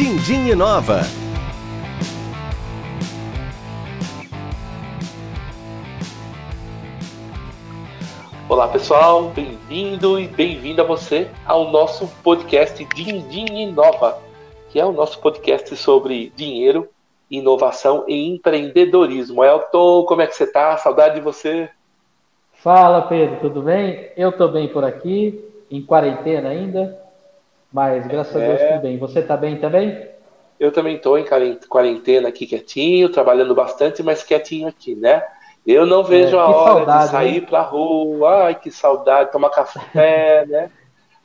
Dindim Inova. Olá pessoal, bem-vindo e bem-vinda você ao nosso podcast Dindim Inova, que é o nosso podcast sobre dinheiro, inovação e empreendedorismo. Elton, como é que você tá? Saudade de você. Fala Pedro, tudo bem? Eu tô bem por aqui, em quarentena ainda, mas graças é... a Deus tudo bem. Você tá bem também? Eu também tô em quarentena aqui quietinho, trabalhando bastante, mas quietinho aqui, né? Eu não vejo é, a hora saudade, de sair né? pra rua. Ai, que saudade, tomar café, né?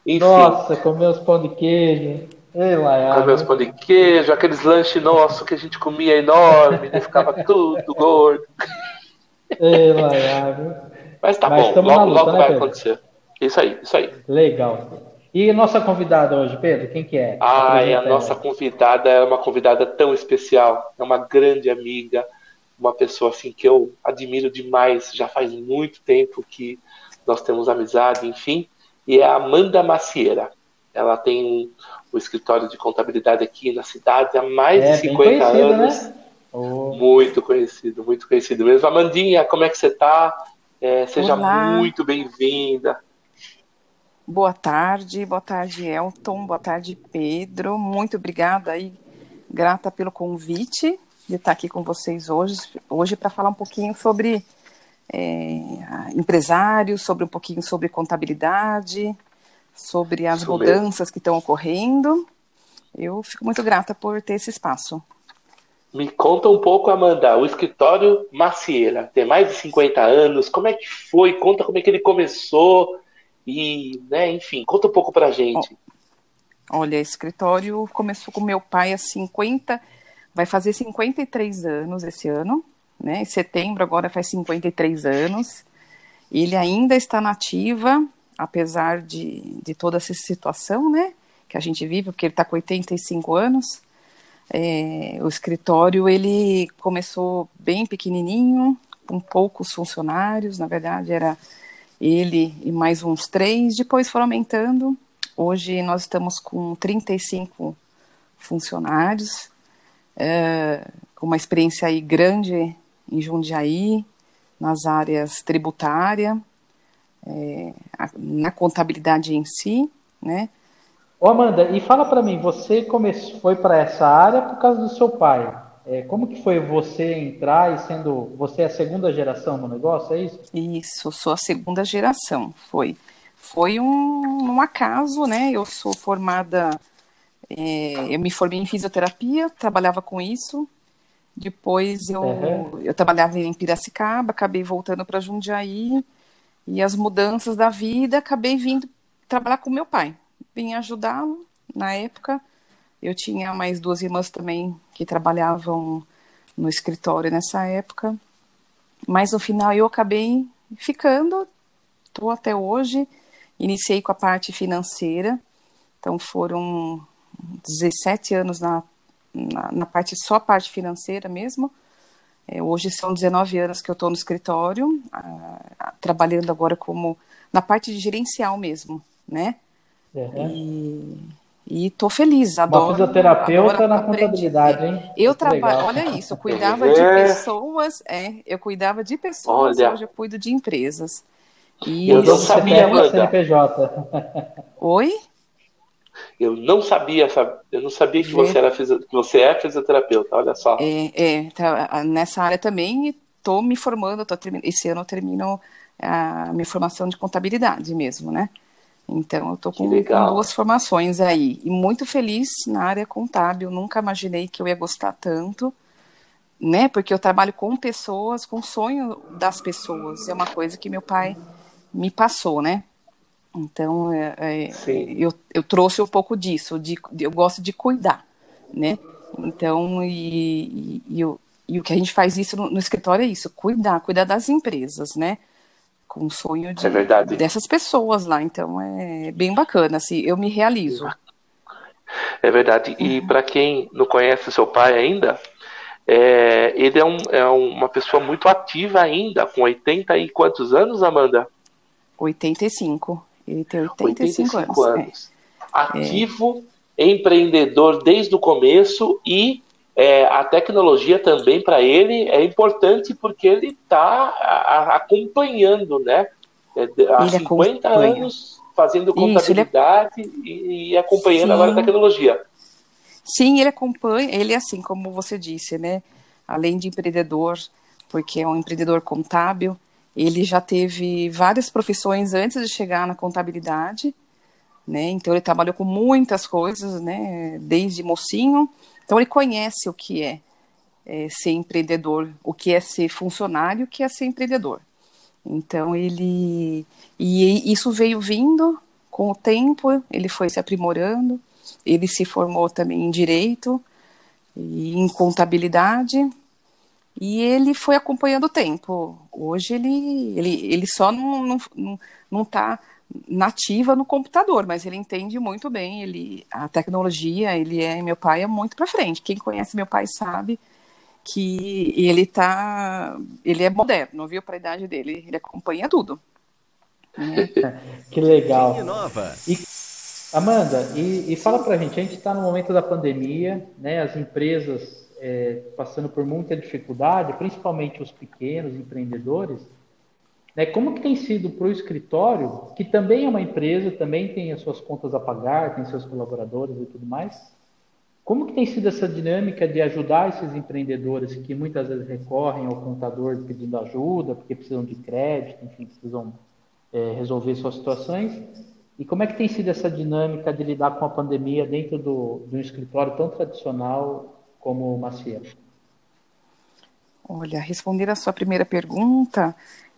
Enfim. Nossa, comer os pão de queijo. Ei, comer os pão de queijo, aqueles lanches nossos que a gente comia enorme, né? ficava tudo gordo. Ei, Mas tá Mas bom, logo, luta, logo né, vai Pedro? acontecer. Isso aí, isso aí. Legal. E nossa convidada hoje, Pedro, quem que é? Ah, a nossa convidada é uma convidada tão especial, é uma grande amiga, uma pessoa assim que eu admiro demais, já faz muito tempo que nós temos amizade, enfim, e é a Amanda Macieira. Ela tem o um escritório de contabilidade aqui na cidade há mais é, de 50 anos. Né? Oh. Muito conhecido, muito conhecido mesmo. Amandinha, como é que você está? É, seja Olá. muito bem-vinda. Boa tarde, boa tarde, Elton, boa tarde, Pedro. Muito obrigada aí, grata pelo convite de estar aqui com vocês hoje, hoje para falar um pouquinho sobre é, empresários, sobre um pouquinho sobre contabilidade, sobre as Isso mudanças mesmo. que estão ocorrendo. Eu fico muito grata por ter esse espaço. Me conta um pouco, Amanda, o escritório Macieira, tem mais de 50 anos, como é que foi? Conta como é que ele começou e, né, enfim, conta um pouco pra gente. Olha, escritório começou com meu pai há 50 vai fazer 53 anos esse ano, né? Em setembro agora faz 53 anos. Ele ainda está nativa, apesar de, de toda essa situação, né? Que a gente vive, porque ele está com 85 anos. É, o escritório ele começou bem pequenininho, com poucos funcionários, na verdade era ele e mais uns três, depois foram aumentando. Hoje nós estamos com 35 funcionários, é, com uma experiência aí grande em Jundiaí, nas áreas tributária, é, na contabilidade em si, né? Ô Amanda, e fala para mim, você começou, foi para essa área por causa do seu pai. É, como que foi você entrar e sendo você é a segunda geração no negócio, é isso? Isso, sou a segunda geração, foi. Foi um, um acaso, né? Eu sou formada é, eu me formei em fisioterapia, trabalhava com isso. Depois eu, uhum. eu trabalhava em Piracicaba, acabei voltando para Jundiaí. E as mudanças da vida, acabei vindo trabalhar com meu pai. Vim ajudá-lo na época. Eu tinha mais duas irmãs também que trabalhavam no escritório nessa época. Mas no final eu acabei ficando, estou até hoje. Iniciei com a parte financeira, então foram 17 anos na, na, na, parte só parte financeira mesmo. É, hoje são 19 anos que eu estou no escritório, a, a, trabalhando agora como na parte de gerencial mesmo, né? Uhum. E estou feliz, adoro. Uma fisioterapeuta adoro na contabilidade, hein? Eu trabalho, olha isso, eu cuidava de é. pessoas, é, eu cuidava de pessoas, olha. hoje eu cuido de empresas. E eu não sabia, CNPJ. Oi? Eu não sabia, eu não sabia que você era que você é fisioterapeuta, olha só. É, é tá, nessa área também estou me formando, tô esse ano eu termino a minha formação de contabilidade mesmo, né? Então eu estou com, com, duas formações aí e muito feliz na área contábil. Nunca imaginei que eu ia gostar tanto, né? Porque eu trabalho com pessoas, com o sonho das pessoas. É uma coisa que meu pai me passou, né? Então, é, é, eu, eu trouxe um pouco disso, de, eu gosto de cuidar, né? Então, e, e, e, e o que a gente faz isso no, no, escritório é isso, cuidar, cuidar das empresas, né? Com o sonho de, é dessas pessoas lá. Então, é bem bacana, assim, eu me realizo. É verdade. E uhum. para quem não conhece seu pai ainda, é, ele é, um, é uma pessoa muito ativa ainda, com 80 e quantos anos, Amanda? 85. Ele tem 85, 85 anos. anos. É. Ativo empreendedor desde o começo e é, a tecnologia também para ele é importante porque ele está acompanhando, né? É, há ele 50 acompanha. anos fazendo contabilidade Isso, é... e, e, acompanhando Sim. agora a tecnologia. Sim, ele acompanha, ele é assim, como você disse, né? Além de empreendedor, porque é um empreendedor contábil, ele já teve várias profissões antes de chegar na contabilidade, né? Então ele trabalhou com muitas coisas, né? Desde mocinho então ele conhece o que é, é ser empreendedor, o que é ser funcionário, o que é ser empreendedor. Então ele e isso veio vindo com o tempo, ele foi se aprimorando, ele se formou também em direito e em contabilidade e ele foi acompanhando o tempo. Hoje ele ele, ele só não não, não, tá nativa no computador, mas ele entende muito bem, ele a tecnologia, ele é meu pai é muito para frente. Quem conhece meu pai sabe que ele tá, ele é moderno, viu para a idade dele, ele acompanha tudo. Que legal. E, Amanda, e, e fala para a gente, a gente está no momento da pandemia, né? As empresas é, passando por muita dificuldade, principalmente os pequenos empreendedores. Né? Como que tem sido para o escritório, que também é uma empresa, também tem as suas contas a pagar, tem seus colaboradores e tudo mais, como que tem sido essa dinâmica de ajudar esses empreendedores que muitas vezes recorrem ao contador pedindo ajuda, porque precisam de crédito, enfim, precisam é, resolver suas situações? E como é que tem sido essa dinâmica de lidar com a pandemia dentro do, de um escritório tão tradicional como o Maciel? Olha, responder a sua primeira pergunta,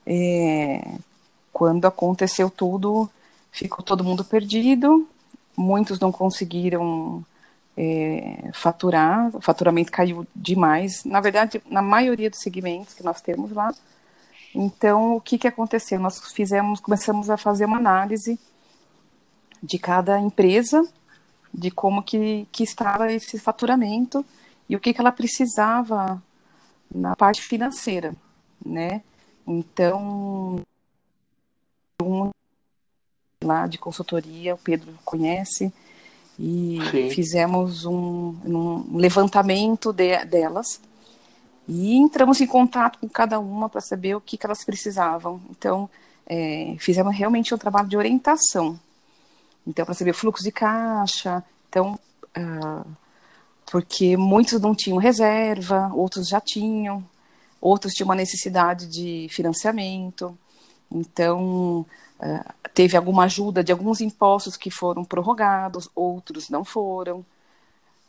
é, quando aconteceu tudo, ficou todo mundo perdido, muitos não conseguiram é, faturar, o faturamento caiu demais, na verdade, na maioria dos segmentos que nós temos lá. Então, o que, que aconteceu? Nós fizemos, começamos a fazer uma análise de cada empresa, de como que, que estava esse faturamento e o que, que ela precisava na parte financeira, né? Então, um lá de consultoria, o Pedro conhece, e Sim. fizemos um, um levantamento de, delas e entramos em contato com cada uma para saber o que, que elas precisavam. Então, é, fizemos realmente um trabalho de orientação. Então, para saber o fluxo de caixa, então, uh, porque muitos não tinham reserva, outros já tinham, outros tinham uma necessidade de financiamento, então uh, teve alguma ajuda de alguns impostos que foram prorrogados, outros não foram.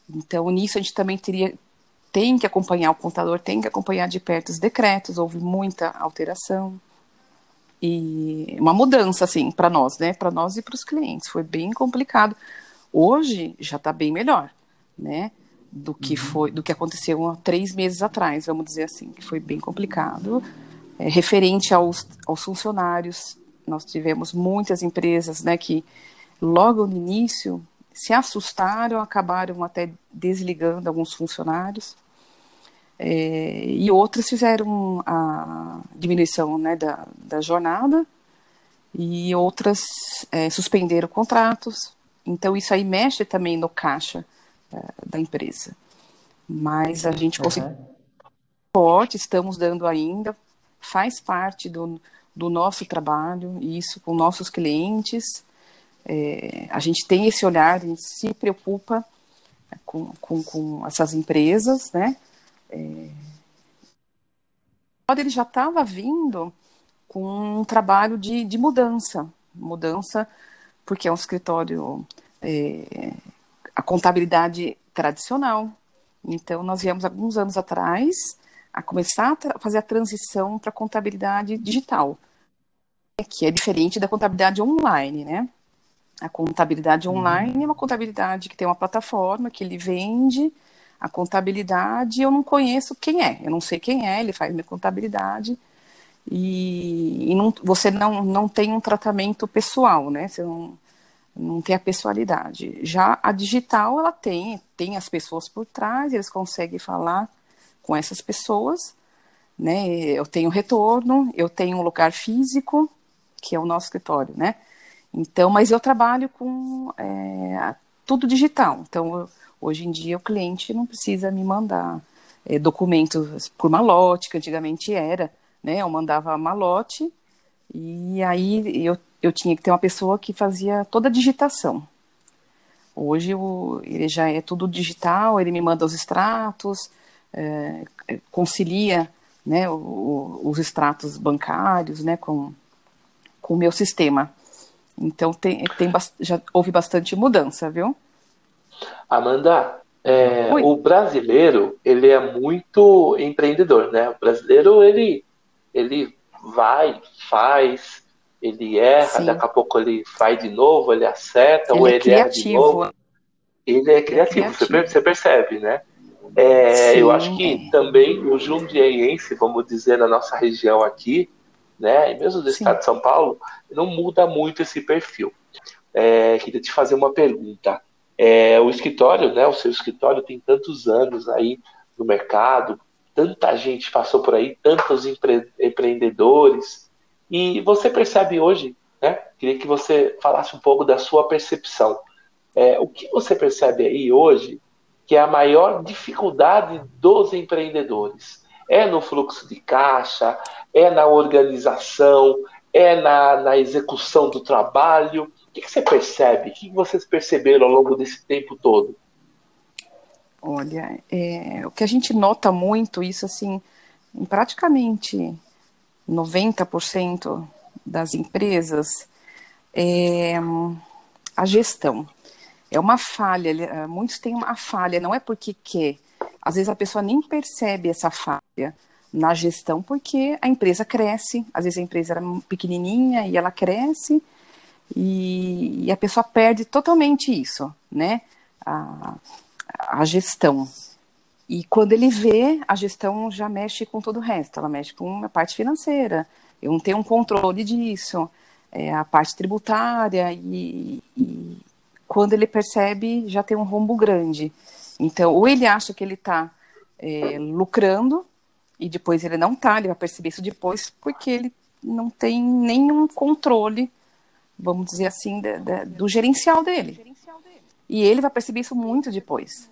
Então nisso a gente também teria tem que acompanhar o contador, tem que acompanhar de perto os decretos, houve muita alteração e uma mudança assim para nós, né, para nós e para os clientes, foi bem complicado. Hoje já está bem melhor, né? Do que uhum. foi, do que aconteceu há três meses atrás, vamos dizer assim, que foi bem complicado. É, referente aos, aos funcionários, nós tivemos muitas empresas, né, que logo no início se assustaram, acabaram até desligando alguns funcionários. É, e outras fizeram a diminuição né, da, da jornada e outras é, suspenderam contratos. Então, isso aí mexe também no caixa da empresa. Mas a gente conseguiu uhum. forte, estamos dando ainda, faz parte do, do nosso trabalho, isso com nossos clientes. É, a gente tem esse olhar, a gente se preocupa com, com, com essas empresas, né? É, ele já estava vindo com um trabalho de, de mudança, mudança, porque é um escritório é, a contabilidade tradicional. Então, nós viemos alguns anos atrás a começar a fazer a transição para a contabilidade digital, que é diferente da contabilidade online, né? A contabilidade uhum. online é uma contabilidade que tem uma plataforma que ele vende a contabilidade. Eu não conheço quem é, eu não sei quem é, ele faz minha contabilidade e, e não, você não, não tem um tratamento pessoal, né? Você não, não tem a pessoalidade. Já a digital, ela tem, tem as pessoas por trás, eles conseguem falar com essas pessoas, né? Eu tenho retorno, eu tenho um lugar físico, que é o nosso escritório, né? Então, mas eu trabalho com, é, tudo digital. Então, hoje em dia, o cliente não precisa me mandar é, documentos por malote, que antigamente era, né? Eu mandava malote e aí eu, eu tinha que ter uma pessoa que fazia toda a digitação. Hoje o, ele já é tudo digital, ele me manda os extratos, é, concilia né, o, os extratos bancários né, com, com o meu sistema. Então tem, tem já houve bastante mudança, viu? Amanda, é, o brasileiro ele é muito empreendedor, né? O brasileiro ele ele vai, faz, ele erra, Sim. daqui a pouco ele faz de novo, ele acerta, ele ou é ele criativo. erra de novo. Ele é criativo, é criativo. Você, percebe, né? É, eu acho que também o jundiaiense, vamos dizer, na nossa região aqui, né, e mesmo do Sim. estado de São Paulo, não muda muito esse perfil. É, queria te fazer uma pergunta. É, o escritório, né, o seu escritório tem tantos anos aí no mercado, tanta gente passou por aí, tantos empre empreendedores, e você percebe hoje, né? Queria que você falasse um pouco da sua percepção. É, o que você percebe aí hoje que é a maior dificuldade dos empreendedores? É no fluxo de caixa, é na organização, é na, na execução do trabalho? O que, que você percebe? O que vocês perceberam ao longo desse tempo todo? Olha, é, o que a gente nota muito, isso assim, em praticamente 90% das empresas, é a gestão. É uma falha, é, muitos têm uma falha, não é porque quer. Às vezes a pessoa nem percebe essa falha na gestão, porque a empresa cresce, às vezes a empresa era pequenininha e ela cresce, e, e a pessoa perde totalmente isso, né? A, a gestão. E quando ele vê, a gestão já mexe com todo o resto, ela mexe com a parte financeira, eu não tenho um controle disso, é, a parte tributária, e, e, quando ele percebe, já tem um rombo grande. Então, ou ele acha que ele está é, lucrando, e depois ele não está, ele vai perceber isso depois, porque ele não tem nenhum controle, vamos dizer assim, de, de, do gerencial dele. E ele vai perceber isso muito depois.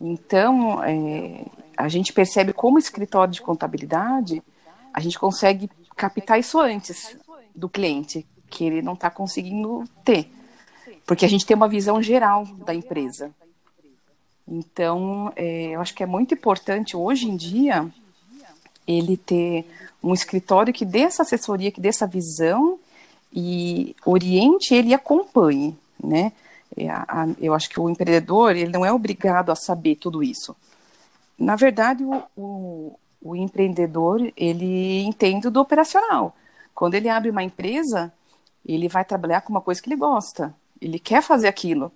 Então, é, a gente percebe como escritório de contabilidade, a gente consegue captar isso antes do cliente, que ele não está conseguindo ter. Porque a gente tem uma visão geral da empresa. Então, é, eu acho que é muito importante hoje em dia ele ter um escritório que dê essa assessoria, que dê essa visão e oriente ele e acompanhe, né? É, eu acho que o empreendedor ele não é obrigado a saber tudo isso. Na verdade, o, o, o empreendedor ele entende do operacional. Quando ele abre uma empresa, ele vai trabalhar com uma coisa que ele gosta. Ele quer fazer aquilo.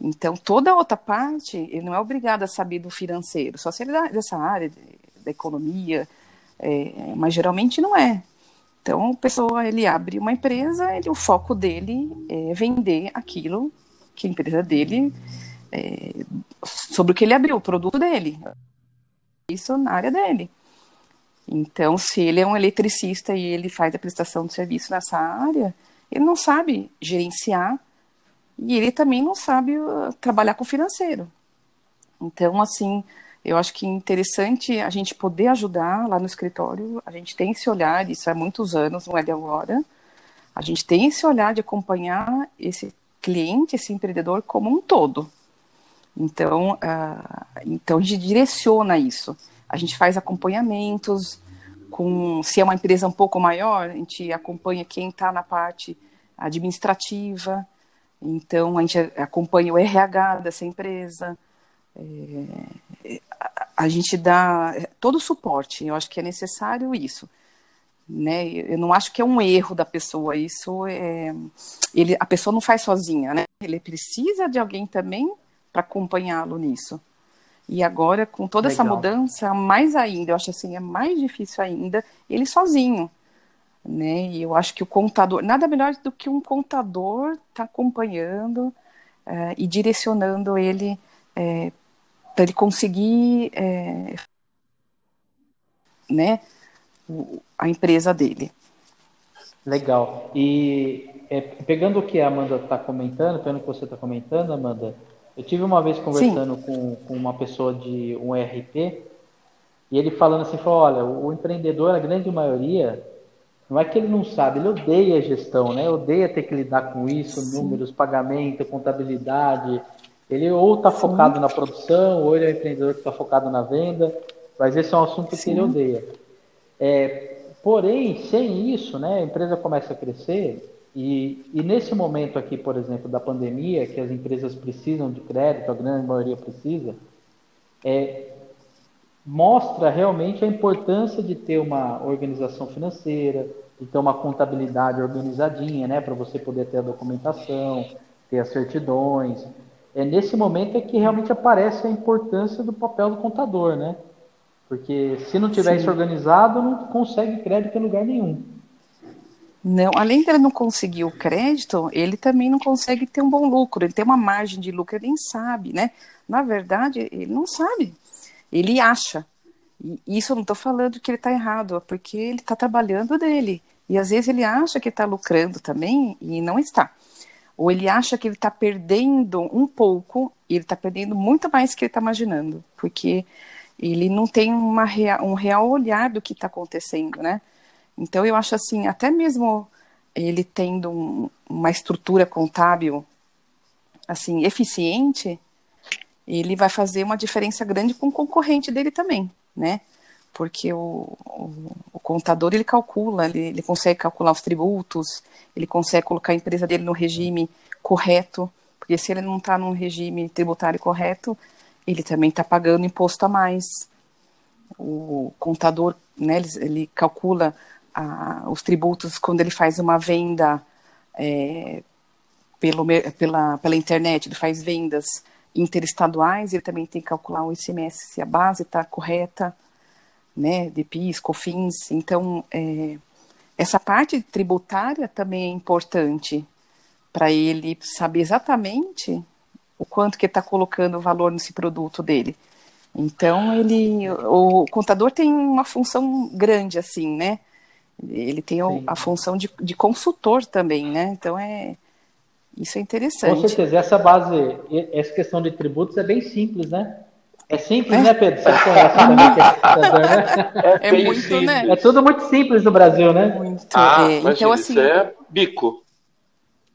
Então, toda a outra parte, ele não é obrigado a saber do financeiro, só se ele é dessa área, de, da economia, é, mas geralmente não é. Então, a pessoa, ele abre uma empresa, ele, o foco dele é vender aquilo que a empresa dele, é, sobre o que ele abriu, o produto dele. Isso na área dele. Então, se ele é um eletricista e ele faz a prestação de serviço nessa área, ele não sabe gerenciar e ele também não sabe uh, trabalhar com o financeiro. Então, assim, eu acho que é interessante a gente poder ajudar lá no escritório. A gente tem esse olhar, isso há muitos anos, não é de agora. A gente tem esse olhar de acompanhar esse cliente, esse empreendedor como um todo. Então, uh, então a gente direciona isso. A gente faz acompanhamentos com, se é uma empresa um pouco maior, a gente acompanha quem está na parte administrativa. Então a gente acompanha o RH dessa empresa, é, a gente dá todo o suporte, eu acho que é necessário isso. Né? Eu não acho que é um erro da pessoa, isso é. Ele, a pessoa não faz sozinha, né? Ele precisa de alguém também para acompanhá-lo nisso. E agora, com toda Legal. essa mudança, mais ainda, eu acho assim, é mais difícil ainda, ele sozinho. Né? E eu acho que o contador, nada melhor do que um contador tá acompanhando uh, e direcionando ele é, para ele conseguir é, né, a empresa dele. Legal. E é, pegando o que a Amanda está comentando, pegando o que você está comentando, Amanda, eu tive uma vez conversando com, com, uma pessoa de um ERP e ele falando assim, falou, olha, o, o empreendedor, a grande maioria, não é que ele não sabe, ele odeia a gestão, né? Odeia ter que lidar com isso, Sim. números, pagamento, contabilidade. Ele ou está focado na produção, ou ele é um empreendedor que está focado na venda, mas esse é um assunto Sim. que ele odeia. É, porém, sem isso, né, a empresa começa a crescer, e, e, nesse momento aqui, por exemplo, da pandemia, que as empresas precisam de crédito, a grande maioria precisa, é, mostra realmente a importância de ter uma organização financeira, de ter uma contabilidade organizadinha, né, para você poder ter a documentação, ter as certidões. É nesse momento é que realmente aparece a importância do papel do contador, né? Porque se não tiver Sim. isso organizado, não consegue crédito em lugar nenhum. Não, além de ele não conseguir o crédito, ele também não consegue ter um bom lucro, ele tem uma margem de lucro, ele nem sabe, né? Na verdade, ele não sabe, ele acha. E isso eu não estou falando que ele está errado, é porque ele está trabalhando dele. E às vezes ele acha que está lucrando também e não está. Ou ele acha que ele está perdendo um pouco e ele está perdendo muito mais que ele está imaginando, porque ele não tem uma rea um real olhar do que está acontecendo, né? Então, eu acho assim, até mesmo ele tendo um, uma estrutura contábil assim eficiente, ele vai fazer uma diferença grande com o concorrente dele também, né? Porque o, o, o contador ele calcula, ele, ele, consegue calcular os tributos, ele consegue colocar a empresa dele no regime correto, porque se ele não está num regime tributário correto, ele também está pagando imposto a mais. O contador, né, ele, ele calcula a, os tributos quando ele faz uma venda é, pelo, pela, pela internet, ele faz vendas interestaduais, ele também tem que calcular o ICMS se a base está correta, né, de PIS, COFINS, então é, essa parte tributária também é importante para ele saber exatamente o quanto que está colocando o valor nesse produto dele. Então ele, o contador tem uma função grande assim, né? Ele tem a função de, de consultor também, né? Então é isso é interessante. Com certeza, essa base, essa questão de tributos é bem simples, né? É simples, é. né, Pedro? Você conhece também né? É, é muito, simples. né? É tudo muito simples no Brasil, né? Muito. Ah, é. então, assim, isso é bico.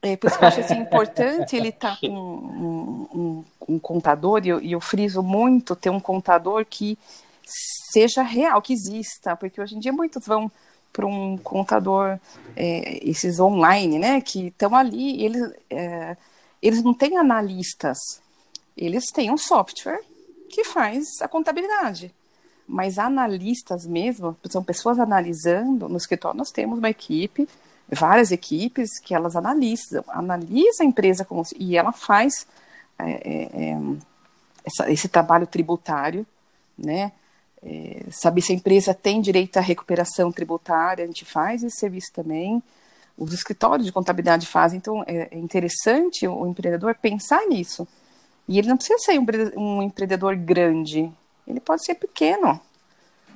É, por isso que eu acho assim, importante ele estar tá com um, um, um, contador, e eu, e eu friso muito ter um contador que seja real, que exista, porque hoje em dia muitos vão para um contador, é, esses online, né, que estão ali, eles, é, eles não têm analistas, eles têm um software que faz a contabilidade. Mas analistas mesmo, são pessoas analisando, no escritório nós temos uma equipe, várias equipes que elas analisam, analisa a empresa como, e ela faz é, é, é essa, esse trabalho tributário, né, é, saber se a empresa tem direito à recuperação tributária, a gente faz esse serviço também. Os escritórios de contabilidade fazem, então é, é interessante o empreendedor pensar nisso. E ele não precisa ser um, um empreendedor grande, ele pode ser pequeno,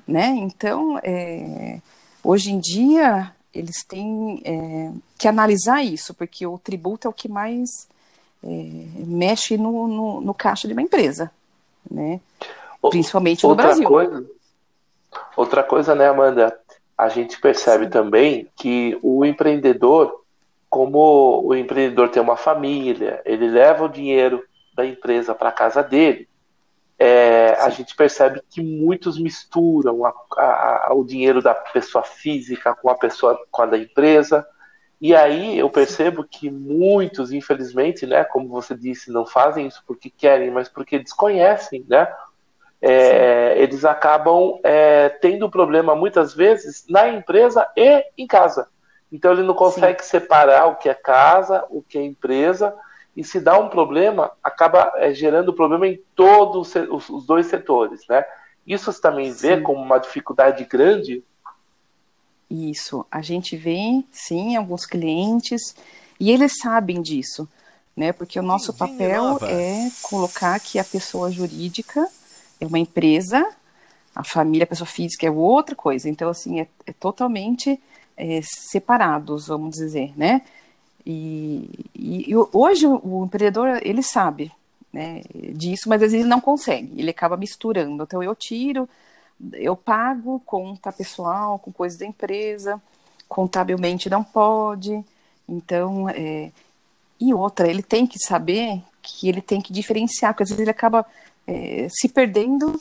né? Então, é, hoje em dia, eles têm é, que analisar isso, porque o tributo é o que mais é, mexe no, no, no caixa de uma empresa, né? Principalmente outra no Brasil. Coisa, outra coisa, né, Amanda? A gente percebe Sim. também que o empreendedor, como o empreendedor tem uma família, ele leva o dinheiro da empresa para casa dele, é, a gente percebe que muitos misturam a, a, o dinheiro da pessoa física com a pessoa com a da empresa. E aí eu percebo que muitos, infelizmente, né, como você disse, não fazem isso porque querem, mas porque desconhecem, né, é, eles acabam é, tendo problema muitas vezes na empresa e em casa. Então ele não consegue Sim. separar o que é casa, o que é empresa, e se dá um problema, acaba é, gerando problema em todos os, os, dois setores, né? Isso você também sim. vê como uma dificuldade grande? Isso, a gente vê, sim, alguns clientes, e eles sabem disso, né? Porque o nosso papel é colocar que a pessoa jurídica é uma empresa, a família, a pessoa física é outra coisa. Então, assim, é, é totalmente é, separados, vamos dizer, né? E, e, e hoje o, o, empreendedor ele sabe né, disso, mas às vezes ele não consegue, ele acaba misturando. Então eu tiro, eu pago conta pessoal com coisas da empresa, contabilmente não pode. Então, é, e outra, ele tem que saber que ele tem que diferenciar, porque às vezes ele acaba é, se perdendo,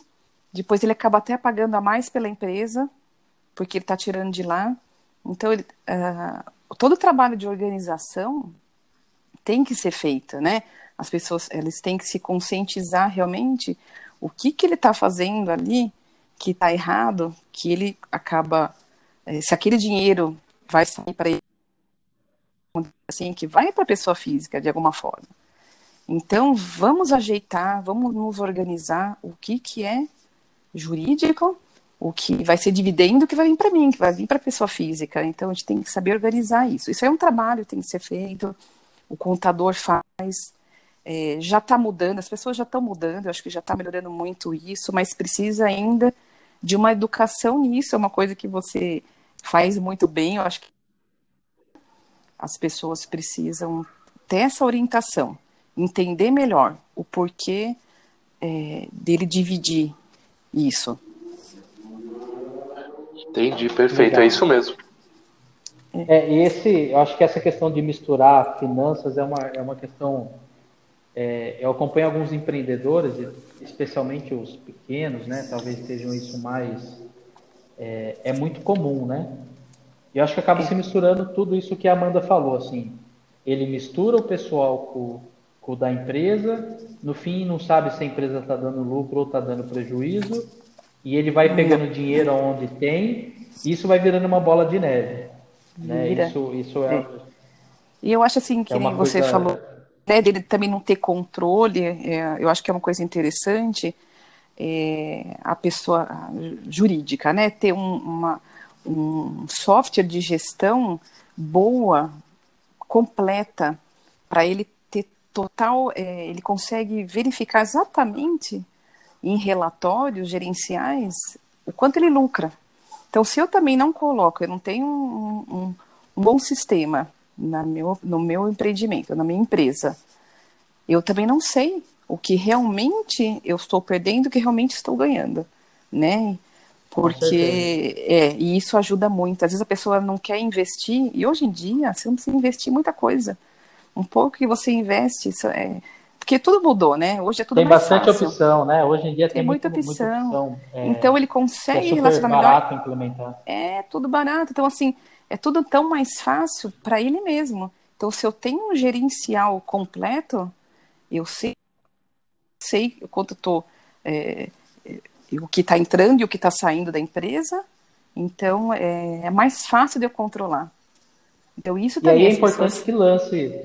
depois ele acaba até pagando a mais pela empresa, porque ele está tirando de lá. Então, ele, uh, todo o trabalho de organização tem que ser feito, né? As pessoas eles têm que se conscientizar realmente o que, que ele está fazendo ali que está errado, que ele acaba, é, se aquele dinheiro vai sair para ele, assim, que vai para a pessoa física de alguma forma. Então, vamos ajeitar, vamos nos organizar o que, que é jurídico, o que vai ser dividendo, que vai vir para mim, que vai vir para a pessoa física. Então, a gente tem que saber organizar isso. Isso é um trabalho que tem que ser feito, o contador faz, é, já está mudando, as pessoas já estão mudando, eu acho que já está melhorando muito isso, mas precisa ainda de uma educação nisso, é uma coisa que você faz muito bem, eu acho que as pessoas precisam ter essa orientação, entender melhor o porquê é, dele dividir isso. Entendi, perfeito, Legal. é isso mesmo. É, esse, eu acho que essa questão de misturar finanças é uma, é uma questão. É, eu acompanho alguns empreendedores, especialmente os pequenos, né? Talvez sejam isso mais. É, é muito comum, né? E eu acho que acaba se misturando tudo isso que a Amanda falou, assim. Ele mistura o pessoal com, com o da empresa, no fim não sabe se a empresa está dando lucro ou está dando prejuízo, e ele vai pegando dinheiro onde tem, e isso vai virando uma bola de neve. Né? Isso, isso é, é. E eu acho assim que é você coisa... falou né, dele também não ter controle, é, eu acho que é uma coisa interessante é, a pessoa jurídica, né, ter um, uma, um software de gestão boa, completa, para ele ter total, é, ele consegue verificar exatamente em relatórios gerenciais o quanto ele lucra. Então, se eu também não coloco, eu não tenho um, um, um bom sistema na meu, no meu empreendimento, na minha empresa, eu também não sei o que realmente eu estou perdendo, o que realmente estou ganhando, né? Porque é, e isso ajuda muito. Às vezes a pessoa não quer investir, e hoje em dia você não precisa investir muita coisa. Um pouco que você investe, isso é, porque tudo mudou, né? Hoje é tudo tem mais bastante fácil. opção, né? Hoje em dia tem, tem muita, muita opção. Muita opção é, então ele consegue é relacionar barato melhor. implementar. É tudo barato. Então assim é tudo tão mais fácil para ele mesmo. Então, se eu tenho um gerencial completo, eu sei, sei quanto estou, é, é, o que está entrando e o que está saindo da empresa. Então, é, é, mais fácil de eu controlar. Então, isso também. E aí é importante pessoas... que lance.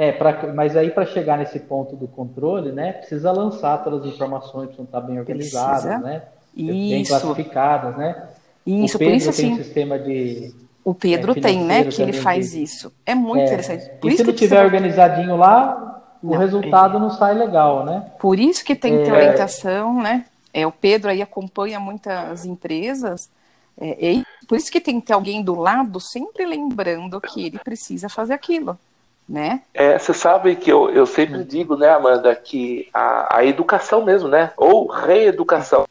É, pra, mas aí para chegar nesse ponto do controle, né, precisa lançar todas as informações, precisam estar bem organizadas, precisa. né? Bem isso. classificadas, né? Isso, o Pedro por isso tem assim. um sistema de. O Pedro é, tem, né? Que ele faz de... isso. É muito é. interessante. Por e se não tiver organizadinho lá, o não, resultado é... não sai legal, né? Por isso que tem que ter é. orientação, né? É, o Pedro aí acompanha muitas empresas. É, por isso que tem que ter alguém do lado sempre lembrando que ele precisa fazer aquilo. Né? É, você sabe que eu, eu sempre digo, né, Amanda, que a, a educação mesmo, né? Ou reeducação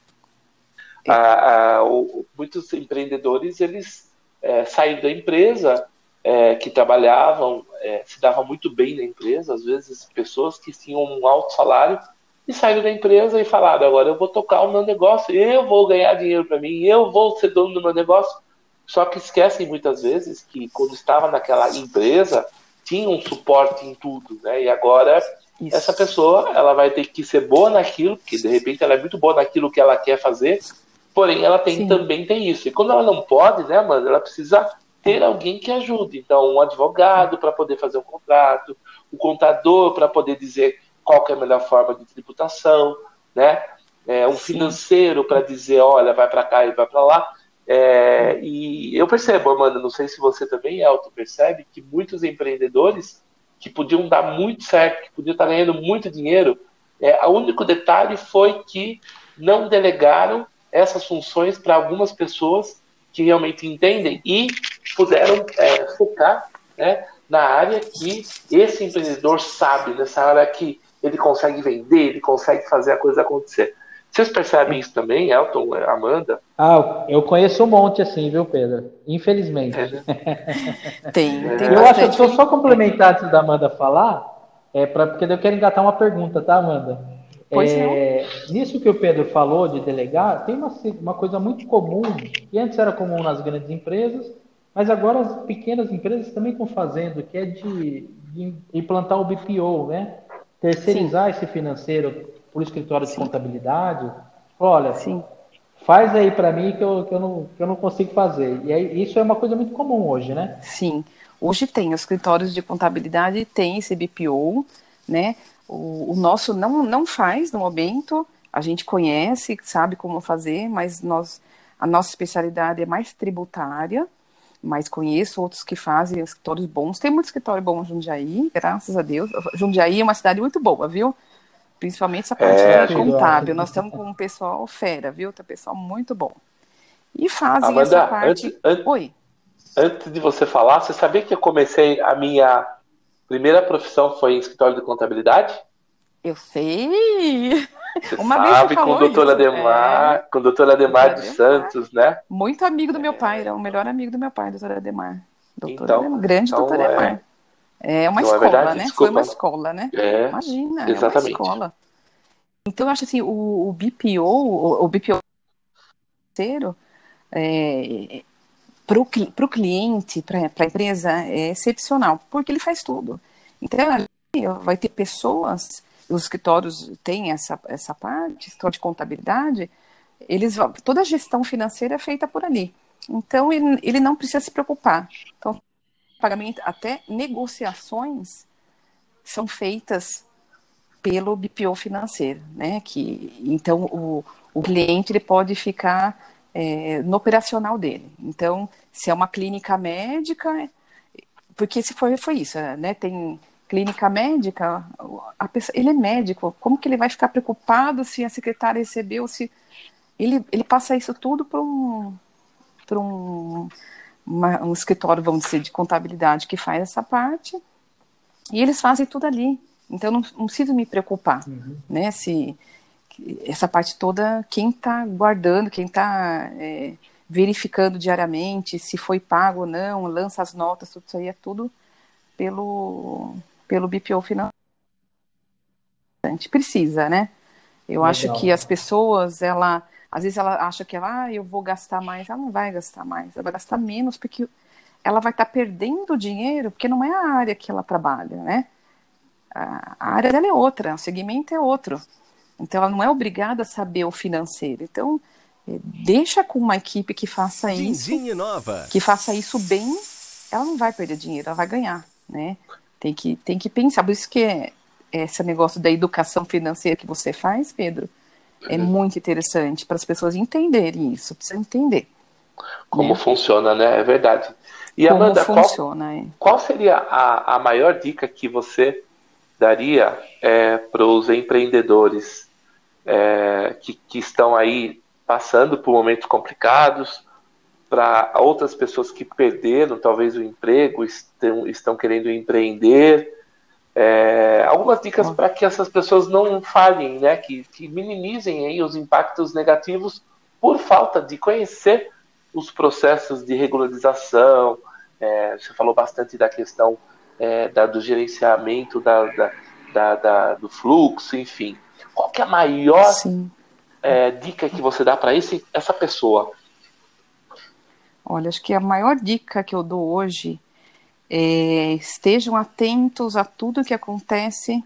a, a, o, muitos empreendedores eles é, saíram da empresa é, que trabalhavam, é, se davam muito bem na empresa, às vezes pessoas que tinham um alto salário e saíram da empresa e falaram: agora eu vou tocar o meu negócio, eu vou ganhar dinheiro para mim, eu vou ser dono do meu negócio. Só que esquecem muitas vezes que quando estava naquela empresa tinha um suporte em tudo, né? E agora Isso. essa pessoa ela vai ter que ser boa naquilo, porque de repente ela é muito boa naquilo que ela quer fazer, Porém, ela tem, também tem isso. E quando ela não pode, né, mano, ela precisa ter alguém que ajude. Então, um advogado para poder fazer um contrato, um contador para poder dizer qual é a melhor forma de tributação, né? É, um Sim. financeiro para dizer, olha, vai para cá e vai para lá. É, e eu percebo, Amanda, não sei se você também, Elton, percebe que muitos empreendedores que podiam dar muito certo, que podiam estar ganhando muito dinheiro, é, o único detalhe foi que não delegaram essas funções para algumas pessoas que que realmente entendem e puderam é, focar né, na área que esse empreendedor sabe, nessa área que ele consegue vender, ele consegue fazer a coisa acontecer. Vocês percebem isso também, Elton, Amanda? Ah, eu conheço um monte assim, viu, Pedro? Infelizmente. É. tem, tem Eu acho que eu só complementar antes da Amanda falar, é pra, porque eu quero engatar uma pergunta, tá, Amanda? Pois é, Nisso que o Pedro falou de delegar, tem uma, uma coisa muito comum, que antes era comum nas grandes empresas, mas agora as pequenas empresas também estão fazendo, que é de, de implantar o BPO, né? Terceirizar Sim. esse financeiro por escritório de Sim. contabilidade. Olha, Sim. faz aí para mim que eu, que, eu não, que eu não consigo fazer. E aí, isso é uma coisa muito comum hoje, né? Sim. Hoje tem, os escritórios de contabilidade tem esse BPO, né? O, o nosso não, não faz no momento, a gente conhece, sabe como fazer, mas nós, a nossa especialidade é mais tributária, mas conheço outros que fazem escritórios bons. Tem muito escritório bom em Jundiaí, graças a Deus. Jundiaí é uma cidade muito boa, viu? Principalmente essa parte é, contábil. Nós estamos com um pessoal fera, viu? Tem um pessoal muito bom. E fazem Amanda, essa parte. Antes, antes, Oi. Antes de você falar, você sabia que eu comecei a minha primeira profissão foi em escritório de contabilidade? Eu sei. Você Uma sabe, vez com o doutor Ademar, é. com o doutor Ademar de Santos, né? Muito amigo do meu pai, era o melhor amigo do meu pai, doutor Ademar. Doutor então, Ademar, grande então, doutor Ademar. É, é uma não é escola, é verdade? né? Desculpa. Foi uma escola, né? É, Imagina, exatamente. é uma escola. Então, eu acho assim, o, o BPO, o, o BPO é, para o cliente, para a empresa, é excepcional, porque ele faz tudo. Então, vai ter pessoas os escritórios têm essa, essa parte, escritório de contabilidade, eles toda a gestão financeira é feita por ali. Então, ele, ele não precisa se preocupar. Então, pagamento, até negociações são feitas pelo BPO financeiro, né? Que, então, o, o cliente ele pode ficar é, no operacional dele. Então, se é uma clínica médica, porque se for, foi isso, né? Tem clínica médica, pessoa, ele é médico, como que ele vai ficar preocupado se a secretária recebeu, se ele, ele passa isso tudo para um, para um, uma, um escritório, vamos dizer, de contabilidade que faz essa parte, e eles fazem tudo ali. Então não, não preciso me preocupar, uhum. né? Se essa parte toda, quem está guardando, quem está é, verificando diariamente se foi pago ou não, lança as notas, tudo isso aí é tudo pelo pelo BPO financeiro. Precisa, né? Eu Legal. acho que as pessoas, ela, às vezes ela acha que ela, ah, eu vou gastar mais, ela não vai gastar mais, ela vai gastar menos porque ela vai estar tá perdendo dinheiro porque não é a área que ela trabalha, né? A, área dela é outra, o segmento é outro. Então ela não é obrigada a saber o financeiro. Então eh, deixa com uma equipe que faça isso, nova. que faça isso bem, ela não vai perder dinheiro, ela vai ganhar, né? Tem que, tem que pensar. Por isso que é, esse negócio da educação financeira que você faz, Pedro, é uhum. muito interessante para as pessoas entenderem isso. Precisa entender. Como né? funciona, né? É verdade. E Como Amanda, funciona, qual, é. qual seria a, a maior dica que você daria é, para os empreendedores é, que, que estão aí passando por momentos complicados, para outras pessoas que perderam talvez o emprego, estão, estão querendo empreender. É, algumas dicas para que essas pessoas não falhem, né? que, que minimizem aí os impactos negativos por falta de conhecer os processos de regularização. É, você falou bastante da questão é, da, do gerenciamento da, da, da, do fluxo, enfim. Qual que é a maior é, dica que você dá para essa pessoa? Olha, acho que a maior dica que eu dou hoje é estejam atentos a tudo que acontece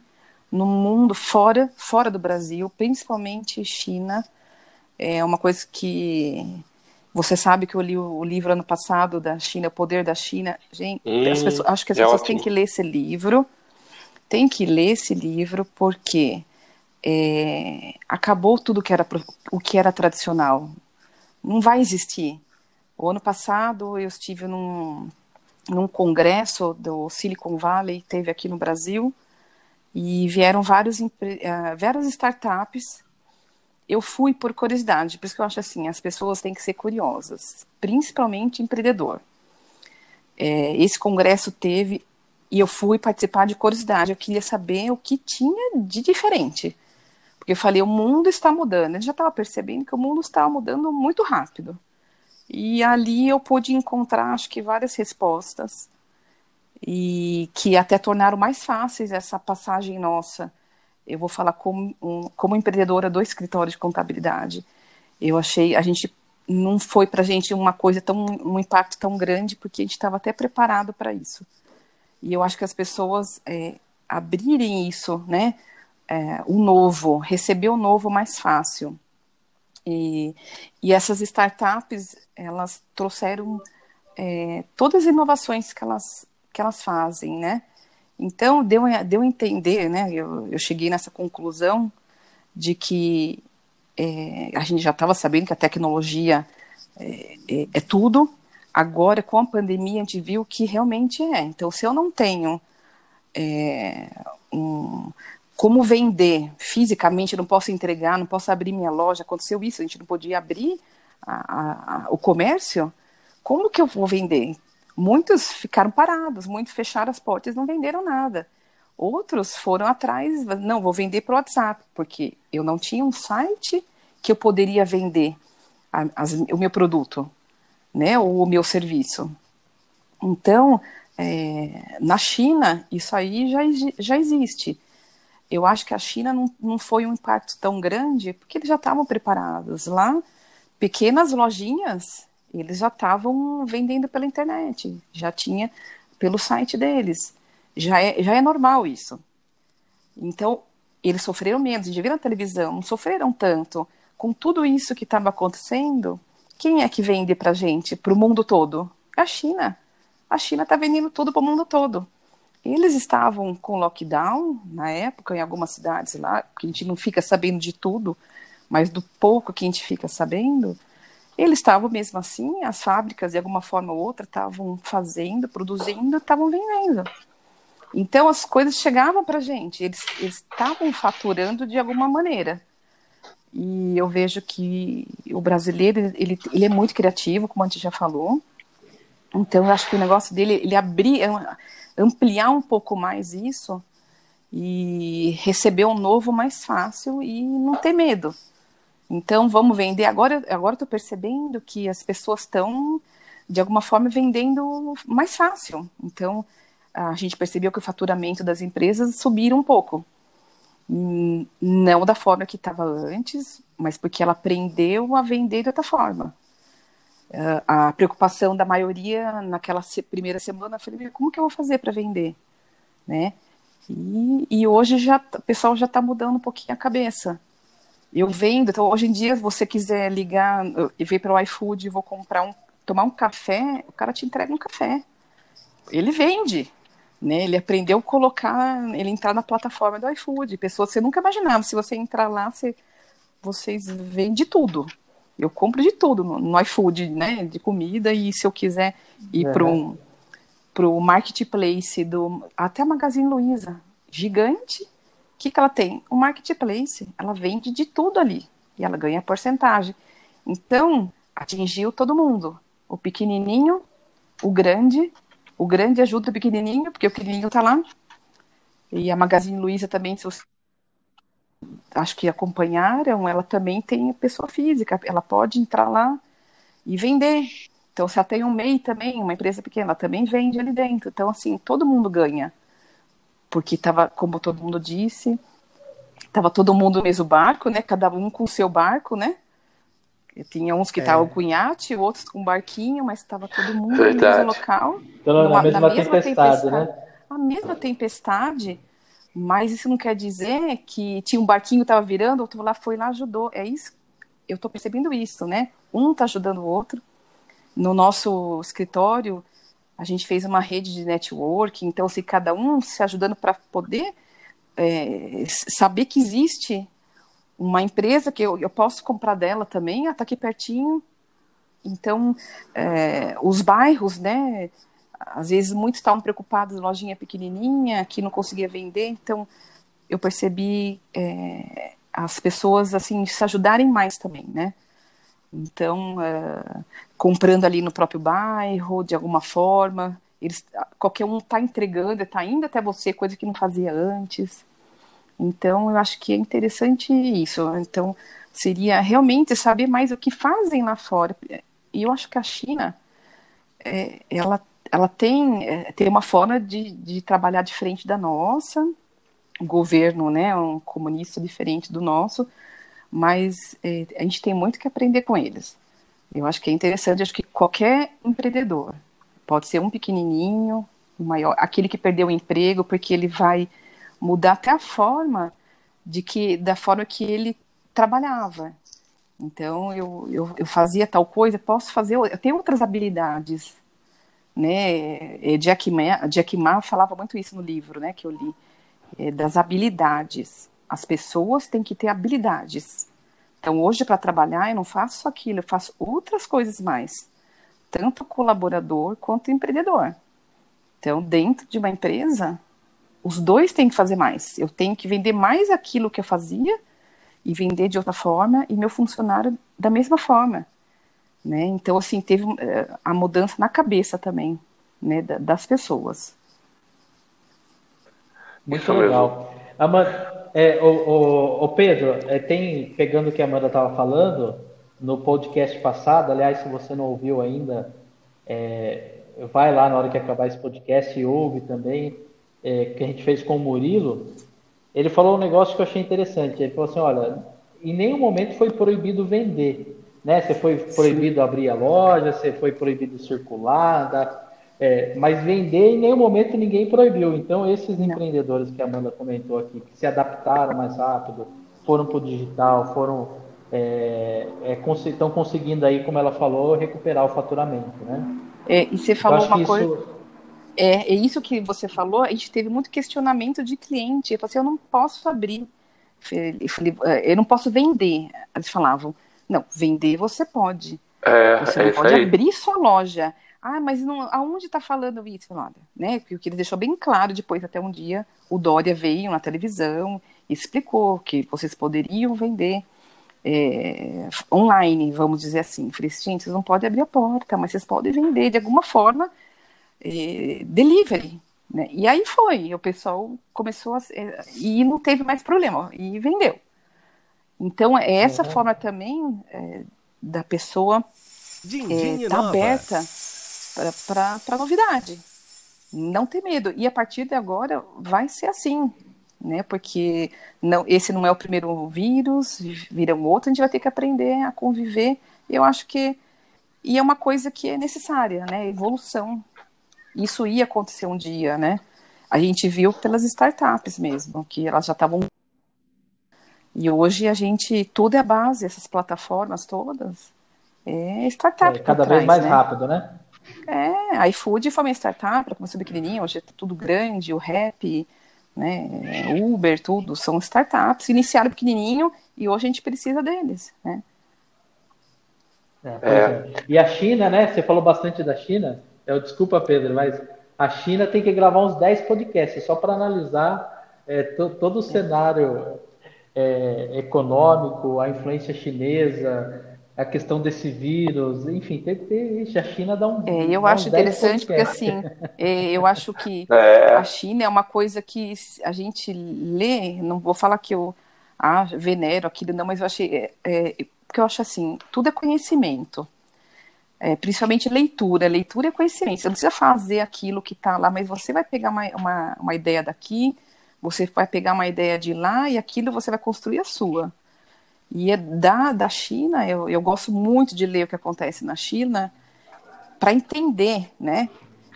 no mundo fora, fora do Brasil, principalmente China. É uma coisa que você sabe que eu li o livro ano passado da China, O Poder da China. Gente, hum, pessoas, acho que as é pessoas ótimo. têm que ler esse livro. Tem que ler esse livro porque é, acabou tudo que era o que era tradicional. Não vai existir. O ano passado eu estive num, num congresso do Silicon Valley, teve aqui no Brasil, e vieram vários, uh, várias startups eu fui por curiosidade, por isso que eu acho assim, as pessoas têm que ser curiosas, principalmente empreendedor. É, esse congresso teve e eu fui participar de curiosidade, eu queria saber o que tinha de diferente. Porque eu falei, o mundo está mudando. Eu já estava percebendo que o mundo estava mudando muito rápido. E ali eu pude encontrar, acho que, várias respostas e que até tornaram mais fáceis essa passagem nossa. Eu vou falar como, um, como empreendedora do escritório de contabilidade. Eu achei, a gente não foi para a gente uma coisa tão, um impacto tão grande, porque a gente estava até preparado para isso. E eu acho que as pessoas é, abrirem isso, né, é, o novo, receber o novo mais fácil. E, e essas startups, elas trouxeram é, todas as inovações que elas que elas fazem, né? Então, deu, deu a entender, né? Eu, eu cheguei nessa conclusão de que é, a gente já estava sabendo que a tecnologia é, é, é, tudo. Agora, com a pandemia, a gente viu que realmente é. Então, se eu não tenho é, um, como vender fisicamente, não posso entregar, não posso abrir minha loja, aconteceu isso, a gente não podia abrir a, a, a, o comércio, como que eu vou vender? Muitos ficaram parados, muitos fecharam as portas não venderam nada. Outros foram atrás, não, vou vender para o WhatsApp, porque eu não tinha um site que eu poderia vender as, o meu produto, né, ou o meu serviço. Então, é, na China, isso aí já, já existe. Eu acho que a China não, não foi um impacto tão grande, porque eles já estavam preparados. Lá, pequenas lojinhas eles já estavam vendendo pela internet, já tinha pelo site deles. Já é, já é normal isso. Então, eles sofreram menos, de ver na televisão, não sofreram tanto. Com tudo isso que estava acontecendo, quem é que vende para gente, para o mundo todo? É a China. A China está vendendo tudo para o mundo todo. Eles estavam com lockdown na época, em algumas cidades lá, que a gente não fica sabendo de tudo, mas do pouco que a gente fica sabendo, eles estavam mesmo assim, as fábricas de alguma forma ou outra estavam fazendo, produzindo, estavam vendendo. Então as coisas chegavam para a gente, eles estavam faturando de alguma maneira. E eu vejo que o brasileiro ele, ele é muito criativo, como a gente já falou. Então eu acho que o negócio dele ele abrir, ampliar um pouco mais isso e receber um novo mais fácil e não ter medo. Então, vamos vender. Agora, agora estou percebendo que as pessoas estão, de alguma forma, vendendo mais fácil. Então, a gente percebeu que o faturamento das empresas subiram um pouco. Hum, não da forma que estava antes, mas porque ela aprendeu a vender de outra forma. A preocupação da maioria naquela primeira semana, falei, como que eu vou fazer para vender? Né? E, e hoje já, o pessoal já está mudando um pouquinho a cabeça. Eu vendo, então hoje em dia, se você quiser ligar e ver pelo iFood, vou comprar um, tomar um café, o cara te entrega um café. Ele vende, né? Ele aprendeu a colocar, ele entrar na plataforma do iFood. Pessoas você nunca imaginava, se você entrar lá, você, vocês vendem tudo. Eu compro de tudo no, no iFood, né? De comida, e se eu quiser ir para um pro marketplace do até a Magazine Luiza, gigante, que, que ela tem? O marketplace, ela vende de tudo ali e ela ganha porcentagem. Então, atingiu todo mundo. O pequenininho, o grande, o grande ajuda o pequenininho, porque o pequenininho está lá. E a Magazine Luiza também, se você acho que acompanharam, ela também tem pessoa física, ela pode entrar lá e vender. Então, se ela tem um MEI também, uma empresa pequena, ela também vende ali dentro. Então, assim, todo mundo ganha porque estava, como todo mundo disse, estava todo mundo no mesmo barco, né? Cada um com o seu barco, né? Tinha uns que estavam é. com iate, outros com barquinho, mas estava todo mundo Verdade. no mesmo local. Então, numa, na, mesma, na mesma tempestade, tempestade, né? A mesma tempestade, mas isso não quer dizer que tinha um barquinho que estava virando, outro lá foi lá ajudou. É isso, eu estou percebendo isso, né? Um está ajudando o outro. No nosso escritório, a gente fez uma rede de network, então se cada um se ajudando para poder é, saber que existe uma empresa que eu, eu posso comprar dela também, está aqui pertinho. Então, é, os bairros, né? Às vezes muitos estavam preocupados, lojinha pequenininha, que não conseguia vender. Então, eu percebi é, as pessoas assim se ajudarem mais também, né? Então, uh, comprando ali no próprio bairro, de alguma forma, eles, qualquer um está entregando, está indo até você, coisa que não fazia antes. Então, eu acho que é interessante isso. Então, seria realmente saber mais o que fazem lá fora. E eu acho que a China, é, ela, ela tem, é, tem uma forma de, de trabalhar diferente da nossa, o governo, né, um comunista diferente do nosso, mas é, a gente tem muito que aprender com eles. Eu acho que é interessante, acho que qualquer empreendedor, pode ser um pequenininho, um maior, aquele que perdeu o emprego, porque ele vai mudar até a forma de que da forma que ele trabalhava. Então eu, eu, eu fazia tal coisa, posso fazer, eu tenho outras habilidades, né? É, Jack Ma falava muito isso no livro, né, que eu li, é, das habilidades. As pessoas têm que ter habilidades. Então, hoje, para trabalhar, eu não faço só aquilo, eu faço outras coisas mais. Tanto colaborador quanto empreendedor. Então, dentro de uma empresa, os dois têm que fazer mais. Eu tenho que vender mais aquilo que eu fazia e vender de outra forma e meu funcionário da mesma forma. Né? Então, assim, teve uh, a mudança na cabeça também né, das pessoas. Muito legal. Amanda, é, o, o, o Pedro, é, tem, pegando o que a Amanda estava falando, no podcast passado, aliás, se você não ouviu ainda, é, vai lá na hora que acabar esse podcast e ouve também, é, que a gente fez com o Murilo, ele falou um negócio que eu achei interessante. Ele falou assim: olha, em nenhum momento foi proibido vender. Né? Você foi proibido abrir a loja, você foi proibido circular, é, mas vender em nenhum momento ninguém proibiu. Então, esses Não. empreendedores que a Amanda comentou aqui, que se adaptaram mais rápido, foram para o digital, foram é, é, estão conseguindo aí, como ela falou, recuperar o faturamento, né? É, e você falou uma coisa. Isso... É, é isso que você falou. A gente teve muito questionamento de cliente. Eu falei assim, eu não posso abrir, eu, falei, é, eu não posso vender. Eles falavam, não, vender você pode. É, você não pode aí. abrir sua loja. Ah, mas não, aonde está falando isso? Nada, né? Porque ele deixou bem claro depois, até um dia, o Dória veio na televisão e explicou que vocês poderiam vender é, online, vamos dizer assim. falei, gente, vocês não podem abrir a porta, mas vocês podem vender de alguma forma é, delivery. Né? E aí foi, o pessoal começou a. É, e não teve mais problema, e vendeu. Então, é essa uhum. forma também é, da pessoa estar é, tá aberta para novidade. Não ter medo. E a partir de agora vai ser assim, né? Porque não, esse não é o primeiro vírus, vira um outro, a gente vai ter que aprender a conviver. Eu acho que e é uma coisa que é necessária, né? Evolução. Isso ia acontecer um dia, né? A gente viu pelas startups mesmo, que elas já estavam e hoje a gente tudo é a base, essas plataformas todas é startup. É, cada vez mais né? rápido, né? É, a iFood foi uma startup, começou pequenininha, hoje é tudo grande, o Rap, né, Uber, tudo, são startups, iniciaram pequenininho e hoje a gente precisa deles, né. É, é. é. E a China, né, você falou bastante da China, eu, desculpa Pedro, mas a China tem que gravar uns 10 podcasts só para analisar é, to, todo o cenário é, econômico, a influência chinesa, a questão desse vírus, enfim, tem que ter. A China dá um. É, eu acho interessante porque assim, é, eu acho que é. a China é uma coisa que a gente lê, não vou falar que eu ah, venero aquilo, não, mas eu achei. É, é, porque eu acho assim, tudo é conhecimento. É, principalmente leitura. Leitura é conhecimento. Você não precisa fazer aquilo que está lá, mas você vai pegar uma, uma, uma ideia daqui, você vai pegar uma ideia de lá e aquilo você vai construir a sua. E é da, da China, eu, eu gosto muito de ler o que acontece na China para entender, né?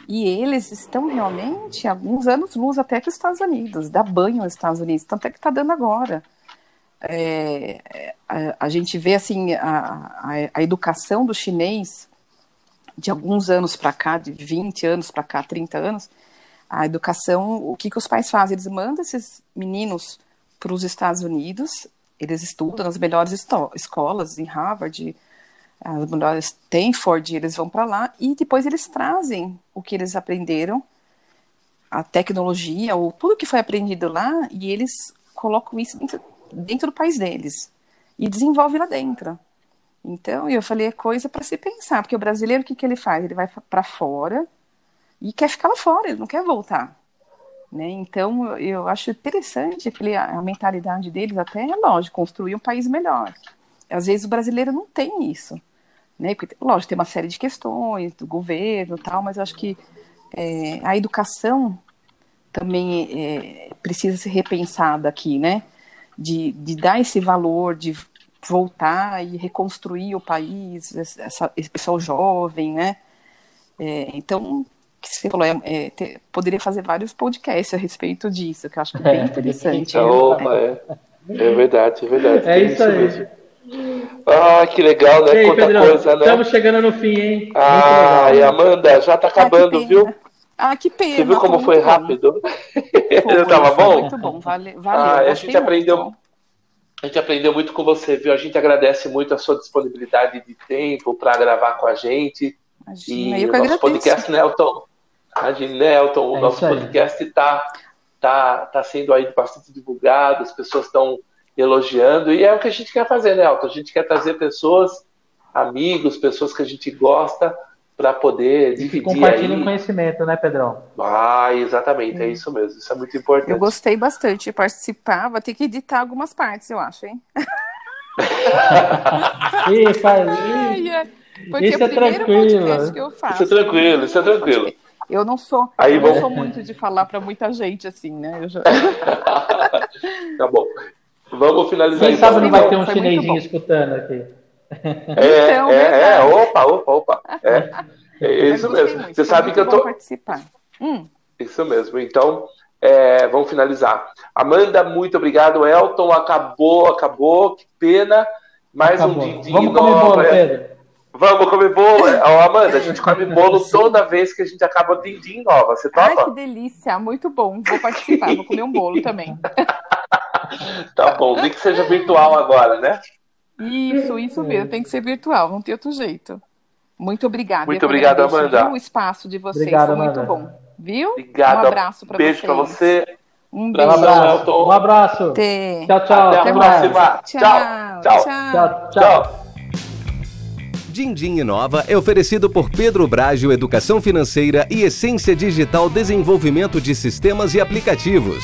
E eles estão realmente alguns anos luz até que os Estados Unidos, dá banho nos Estados Unidos, tanto é que está dando agora. É, a, a, gente vê assim a, a, a, educação do chinês de alguns anos para cá, de 20 anos para cá, 30 anos, a educação, o que, que os pais fazem? Eles mandam esses meninos para os Estados Unidos, eles estudam nas melhores escolas, em Harvard, as melhores Stanford, eles vão para lá e depois eles trazem o que eles aprenderam, a tecnologia, ou tudo que foi aprendido lá, e eles colocam isso dentro dentro do país deles e desenvolve lá dentro. Então, eu falei, é coisa para se pensar, porque o brasileiro, o que, que ele faz? Ele vai para fora e quer ficar lá fora, ele não quer voltar. Né? Então, eu acho interessante, falei, a, mentalidade deles até é lógico, construir um país melhor. Às vezes o brasileiro não tem isso. Né? Porque, lógico, tem uma série de questões do governo tal, mas eu acho que é, a educação também é, precisa ser repensada aqui, né? De, de dar esse valor, de voltar e reconstruir o país, essa, esse pessoal jovem, né? É, então, que você falou, é, é, ter, poderia fazer vários podcasts a respeito disso, que eu acho bem é, interessante. Opa, né? é. é verdade, é verdade. É isso aí. Mesmo. Ah, que legal, né? Ei, Quanta coisa, né? Estamos chegando no fim, hein? Ah, e Amanda, já tá acabando, ah, viu? Ah, que pena. Você viu como foi rápido? Foi, tava bom? Muito bom, vale, valeu. Ah, a gente aprendeu. A gente aprendeu muito com você, viu? A gente agradece muito a sua disponibilidade de tempo para gravar com a gente. Imagina, e o nosso podcast, Nelton. Imagina, Nelton, o é nosso podcast está tá, tá sendo aí bastante divulgado, as pessoas estão elogiando, e é o que a gente quer fazer, Nelton. A gente quer trazer pessoas, amigos, pessoas que a gente gosta, para poder e dividir. Compartilhem conhecimento, né, Pedrão? Ah, exatamente, é isso mesmo. Isso é muito importante. Eu gostei bastante de participar. Vou ter que editar algumas partes, eu acho, hein? Ih, faz... Porque isso é, o primeiro tranquilo. podcast que eu faço. Isso é tranquilo, isso é tranquilo. Eu não sou, Aí, eu não sou muito de falar para muita gente assim, né? Já... tá bom. Vamos finalizar Quem então. sabe não vai ter um chinesinho escutando aqui. É, então, é, é, opa, opa, opa. É, é isso mesmo. Muito, Você sabe que eu tô. Participar. Hum. Isso mesmo. Então, é, vamos finalizar. Amanda, muito obrigado. Elton, acabou, acabou. Que pena. Mais acabou. um din Vamos comer bolo, é. Pedro. Vamos comer bolo. Oh, Amanda, a gente come bolo toda vez que a gente acaba din-din nova. Você topa? Ai, que delícia. Muito bom. Vou participar. Vou comer um bolo também. tá bom. Nem que seja virtual agora, né? Isso, isso mesmo, tem que ser virtual, não tem outro jeito. Muito obrigada. Muito obrigado, Amanda. o espaço de vocês Obrigado, foi muito bom. Viu? Obrigado. Um abraço para vocês. Beijo para você. Um beijo. Um abraço. Um abraço. Tchau, tchau. Até, Até a próxima. Tchau. Tchau. Tchau. tchau. Dindim Inova é oferecido por Pedro Brágio Educação Financeira e Essência Digital Desenvolvimento de Sistemas e Aplicativos.